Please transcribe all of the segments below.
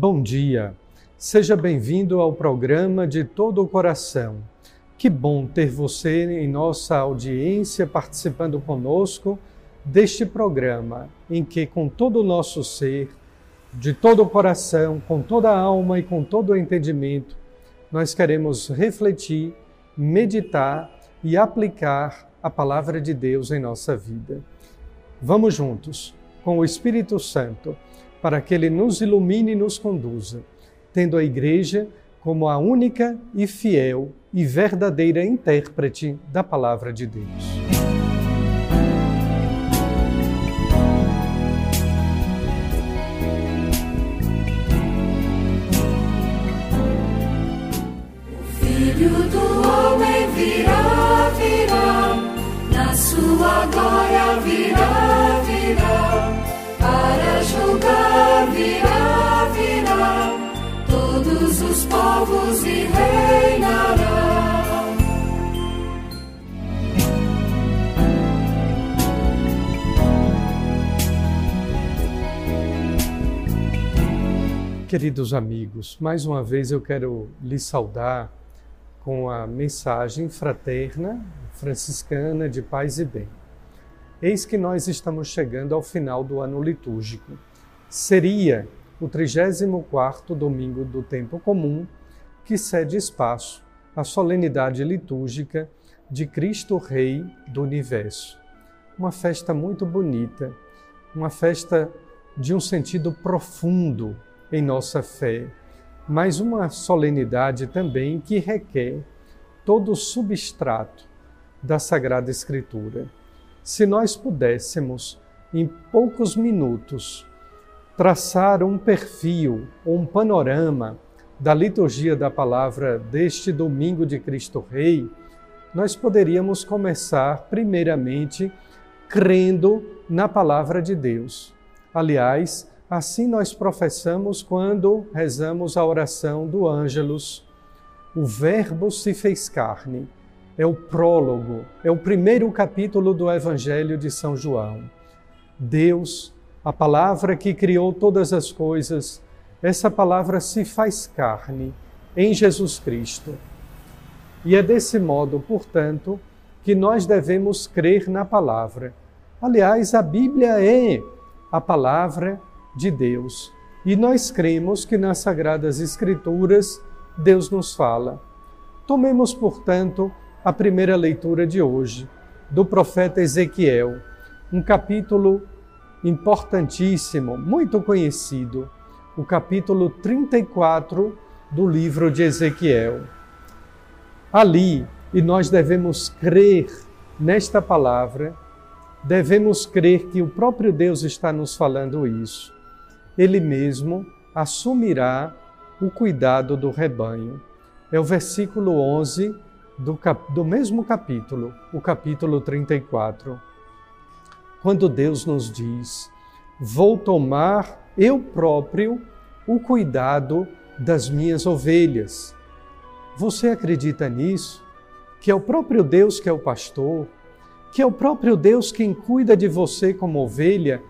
Bom dia, seja bem-vindo ao programa de todo o coração. Que bom ter você em nossa audiência participando conosco deste programa, em que, com todo o nosso ser, de todo o coração, com toda a alma e com todo o entendimento, nós queremos refletir, meditar e aplicar a palavra de Deus em nossa vida. Vamos juntos, com o Espírito Santo, para que ele nos ilumine e nos conduza, tendo a Igreja como a única e fiel e verdadeira intérprete da palavra de Deus. Sua glória virá, Queridos amigos, mais uma vez eu quero lhes saudar com a mensagem fraterna franciscana de paz e bem. Eis que nós estamos chegando ao final do ano litúrgico. Seria o 34º domingo do tempo comum que cede espaço à solenidade litúrgica de Cristo Rei do Universo. Uma festa muito bonita, uma festa de um sentido profundo em nossa fé, mas uma solenidade também que requer todo o substrato da Sagrada Escritura. Se nós pudéssemos, em poucos minutos, traçar um perfil ou um panorama da liturgia da palavra deste domingo de Cristo Rei, nós poderíamos começar, primeiramente, crendo na palavra de Deus. Aliás, Assim nós professamos quando rezamos a oração do Ângelus. O Verbo se fez carne. É o prólogo, é o primeiro capítulo do Evangelho de São João. Deus, a palavra que criou todas as coisas, essa palavra se faz carne em Jesus Cristo. E é desse modo, portanto, que nós devemos crer na palavra. Aliás, a Bíblia é a palavra de Deus. E nós cremos que nas Sagradas Escrituras Deus nos fala. Tomemos, portanto, a primeira leitura de hoje, do profeta Ezequiel, um capítulo importantíssimo, muito conhecido, o capítulo 34 do livro de Ezequiel. Ali, e nós devemos crer nesta palavra, devemos crer que o próprio Deus está nos falando isso ele mesmo assumirá o cuidado do rebanho. É o versículo 11 do, cap... do mesmo capítulo, o capítulo 34. Quando Deus nos diz: Vou tomar eu próprio o cuidado das minhas ovelhas. Você acredita nisso? Que é o próprio Deus que é o pastor, que é o próprio Deus quem cuida de você como ovelha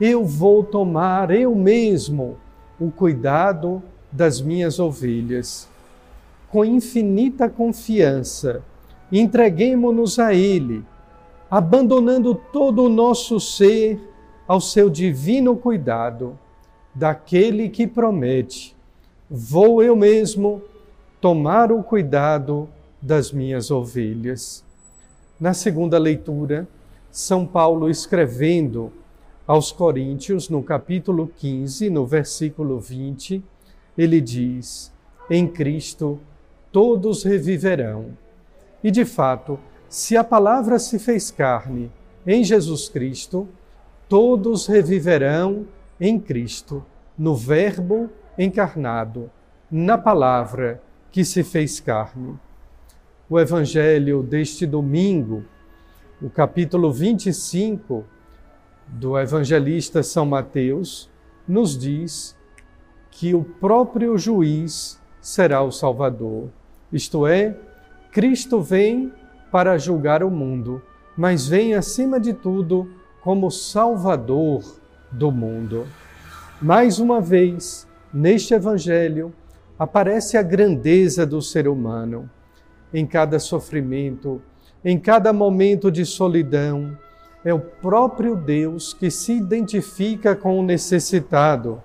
eu vou tomar eu mesmo o cuidado das minhas ovelhas. Com infinita confiança, entreguemo-nos a Ele, abandonando todo o nosso ser ao seu divino cuidado, daquele que promete: Vou eu mesmo tomar o cuidado das minhas ovelhas. Na segunda leitura, São Paulo escrevendo aos Coríntios, no capítulo 15, no versículo 20, ele diz: Em Cristo todos reviverão. E de fato, se a palavra se fez carne em Jesus Cristo, todos reviverão em Cristo, no Verbo encarnado na palavra que se fez carne. O evangelho deste domingo, o capítulo 25 do evangelista São Mateus, nos diz que o próprio juiz será o Salvador. Isto é, Cristo vem para julgar o mundo, mas vem acima de tudo como Salvador do mundo. Mais uma vez, neste Evangelho, aparece a grandeza do ser humano. Em cada sofrimento, em cada momento de solidão, é o próprio Deus que se identifica com o necessitado.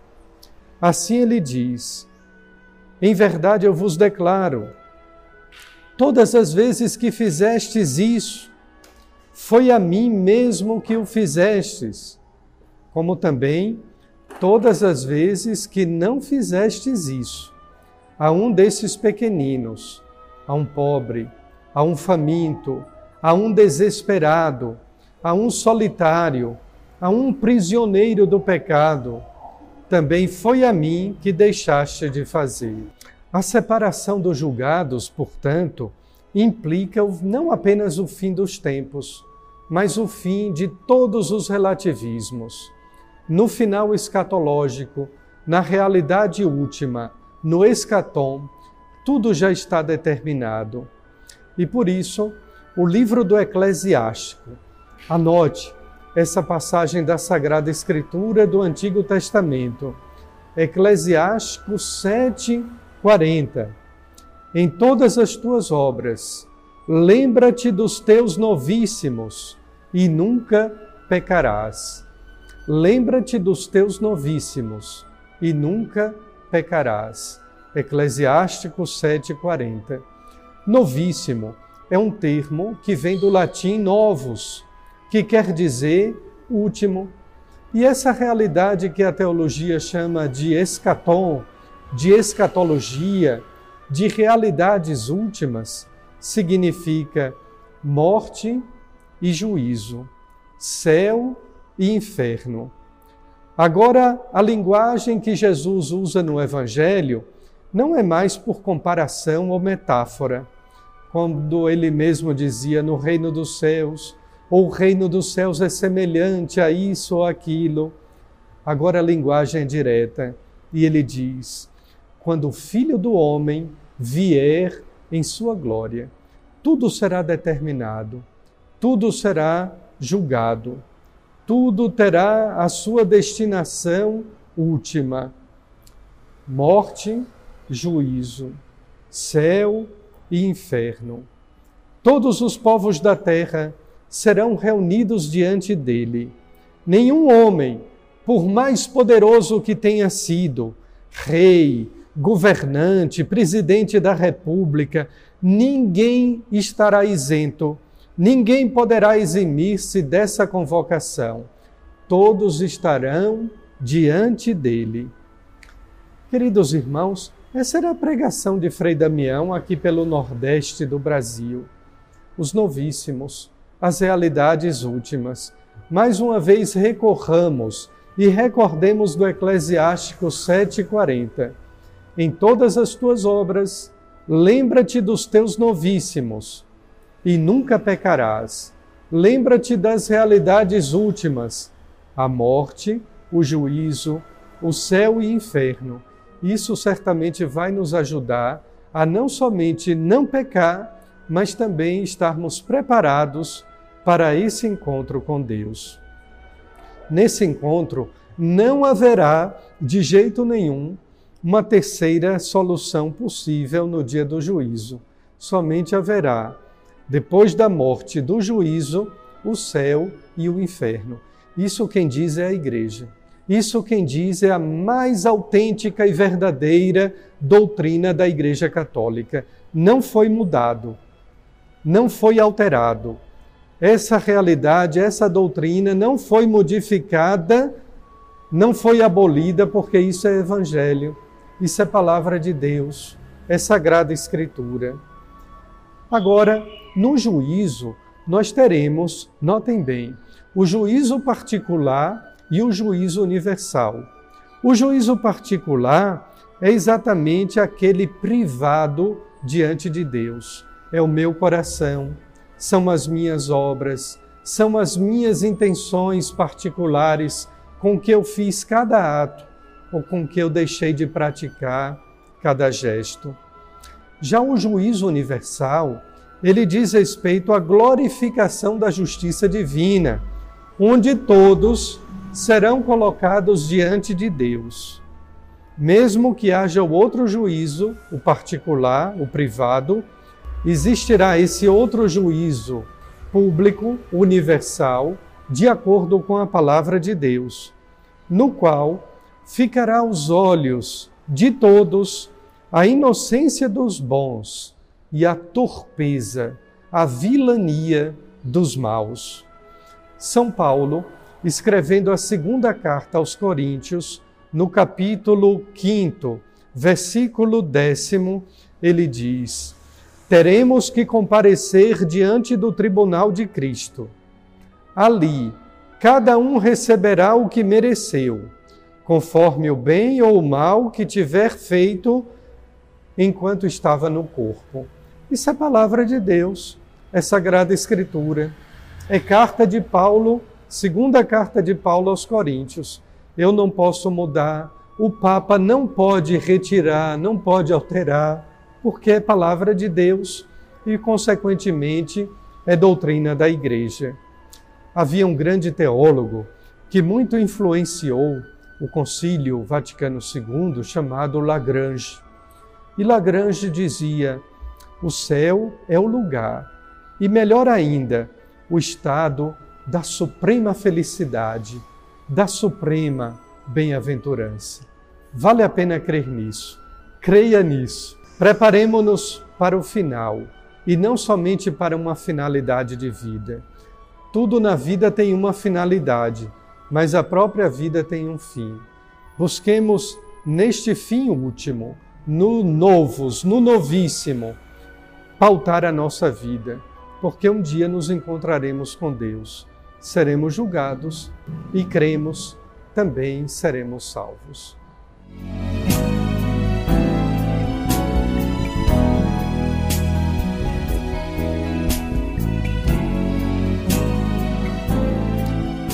Assim ele diz: Em verdade eu vos declaro, todas as vezes que fizestes isso, foi a mim mesmo que o fizestes, como também todas as vezes que não fizestes isso, a um desses pequeninos, a um pobre, a um faminto, a um desesperado, a um solitário, a um prisioneiro do pecado, também foi a mim que deixaste de fazer. A separação dos julgados, portanto, implica não apenas o fim dos tempos, mas o fim de todos os relativismos. No final escatológico, na realidade última, no escatom, tudo já está determinado. E por isso, o livro do Eclesiástico, anote essa passagem da Sagrada Escritura do Antigo Testamento, Eclesiástico 7, 40 em todas as tuas obras. Lembra-te dos teus novíssimos e nunca pecarás. Lembra-te dos teus novíssimos e nunca pecarás. Eclesiástico 7:40. Novíssimo é um termo que vem do latim novus, que quer dizer último. E essa realidade que a teologia chama de escatom, de escatologia, de realidades últimas significa morte e juízo, céu e inferno. Agora, a linguagem que Jesus usa no Evangelho não é mais por comparação ou metáfora, quando ele mesmo dizia no reino dos céus, ou o reino dos céus é semelhante a isso ou aquilo. Agora a linguagem é direta e ele diz: quando o Filho do Homem vier em sua glória, tudo será determinado, tudo será julgado, tudo terá a sua destinação última: morte, juízo, céu e inferno. Todos os povos da terra serão reunidos diante dele. Nenhum homem, por mais poderoso que tenha sido, rei, governante, presidente da República, ninguém estará isento, ninguém poderá eximir-se dessa convocação. Todos estarão diante dele. Queridos irmãos, essa era a pregação de Frei Damião aqui pelo Nordeste do Brasil. Os novíssimos, as realidades últimas. Mais uma vez recorramos e recordemos do Eclesiástico 7,40. Em todas as tuas obras, lembra-te dos teus novíssimos e nunca pecarás. Lembra-te das realidades últimas, a morte, o juízo, o céu e inferno. Isso certamente vai nos ajudar a não somente não pecar, mas também estarmos preparados para esse encontro com Deus. Nesse encontro, não haverá, de jeito nenhum, uma terceira solução possível no dia do juízo. Somente haverá, depois da morte do juízo, o céu e o inferno. Isso quem diz é a igreja. Isso quem diz é a mais autêntica e verdadeira doutrina da Igreja Católica. Não foi mudado, não foi alterado. Essa realidade, essa doutrina não foi modificada, não foi abolida, porque isso é evangelho. Isso é palavra de Deus, é sagrada escritura. Agora, no juízo, nós teremos, notem bem, o juízo particular e o juízo universal. O juízo particular é exatamente aquele privado diante de Deus. É o meu coração, são as minhas obras, são as minhas intenções particulares com que eu fiz cada ato ou com que eu deixei de praticar cada gesto. Já o juízo universal, ele diz respeito à glorificação da justiça divina, onde todos serão colocados diante de Deus. Mesmo que haja o outro juízo, o particular, o privado, existirá esse outro juízo público, universal, de acordo com a palavra de Deus, no qual ficará aos olhos de todos a inocência dos bons e a torpeza, a vilania dos maus. São Paulo, escrevendo a segunda carta aos Coríntios, no capítulo 5, versículo décimo, ele diz: Teremos que comparecer diante do tribunal de Cristo. Ali, cada um receberá o que mereceu, conforme o bem ou o mal que tiver feito enquanto estava no corpo. Isso é palavra de Deus, é sagrada escritura. É carta de Paulo, segunda carta de Paulo aos Coríntios eu não posso mudar, o Papa não pode retirar, não pode alterar, porque é palavra de Deus e, consequentemente, é doutrina da Igreja. Havia um grande teólogo que muito influenciou o Concílio Vaticano II, chamado Lagrange. E Lagrange dizia: o céu é o lugar, e melhor ainda, o estado da suprema felicidade da suprema bem-aventurança. Vale a pena crer nisso. Creia nisso. Preparemos-nos para o final e não somente para uma finalidade de vida. Tudo na vida tem uma finalidade, mas a própria vida tem um fim. Busquemos neste fim último, no novos, no novíssimo, pautar a nossa vida, porque um dia nos encontraremos com Deus seremos julgados e cremos, também seremos salvos.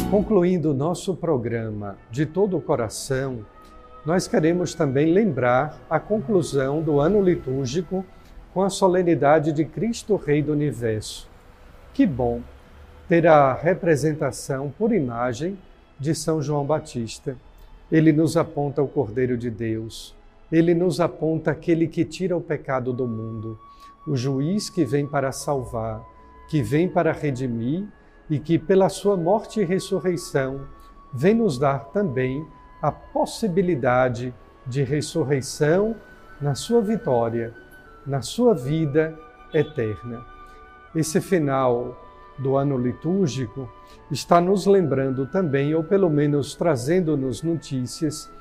Concluindo o nosso programa de todo o coração, nós queremos também lembrar a conclusão do ano litúrgico com a solenidade de Cristo Rei do Universo. Que bom ter a representação por imagem de São João Batista. Ele nos aponta o Cordeiro de Deus, ele nos aponta aquele que tira o pecado do mundo, o juiz que vem para salvar, que vem para redimir e que, pela sua morte e ressurreição, vem nos dar também a possibilidade de ressurreição na sua vitória, na sua vida eterna. Esse final do ano litúrgico está nos lembrando também, ou pelo menos trazendo-nos notícias,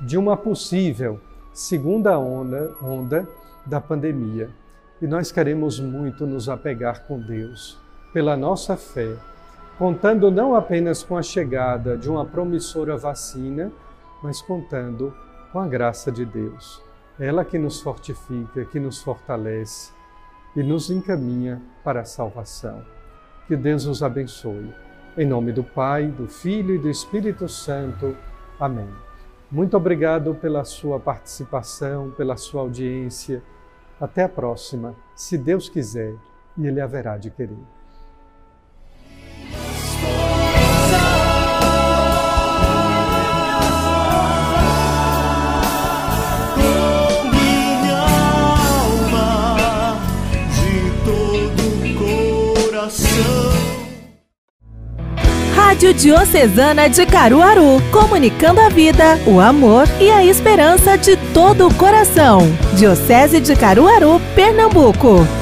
de uma possível segunda onda, onda da pandemia. E nós queremos muito nos apegar com Deus, pela nossa fé, contando não apenas com a chegada de uma promissora vacina, mas contando com a graça de Deus. Ela que nos fortifica, que nos fortalece e nos encaminha para a salvação. Que Deus os abençoe. Em nome do Pai, do Filho e do Espírito Santo. Amém. Muito obrigado pela sua participação, pela sua audiência. Até a próxima, se Deus quiser, e Ele haverá de querer. Rádio Diocesana de Caruaru, comunicando a vida, o amor e a esperança de todo o coração. Diocese de Caruaru, Pernambuco.